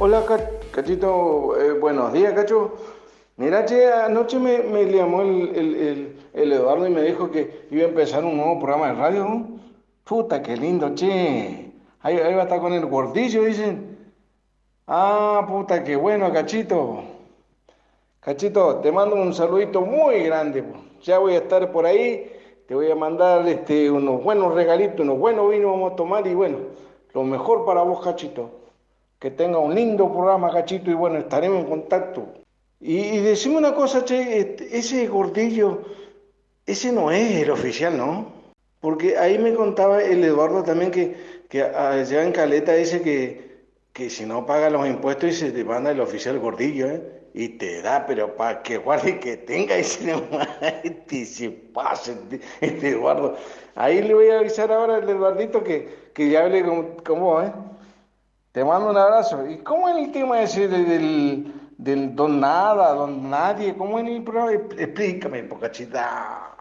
Hola, Cachito. Eh, buenos días, Cacho. Mira, che, anoche me, llamó el, el, el, Eduardo y me dijo que iba a empezar un nuevo programa de radio. Puta, qué lindo, che. Ahí, ahí va a estar con el gordillo, dicen. Ah, puta, qué bueno, Cachito. Cachito, te mando un saludito muy grande. Ya voy a estar por ahí. Te voy a mandar este, unos buenos regalitos, unos buenos vinos vamos a tomar y bueno, lo mejor para vos, Cachito. Que tenga un lindo programa, Cachito, y bueno, estaremos en contacto. Y, y decime una cosa, che, este, ese gordillo, ese no es el oficial, ¿no? Porque ahí me contaba el Eduardo también que, que allá en Caleta dice que, que si no paga los impuestos y se te manda el oficial gordillo, ¿eh? Y te da, pero para que guarde que tenga ese este se pase, este, Eduardo. Ahí le voy a avisar ahora al Eduardito que, que ya hable con, con ¿eh? Te mando un abrazo. ¿Y cómo es el tema ese del, del don nada, don nadie? ¿Cómo es el programa? Explícame, pocachita.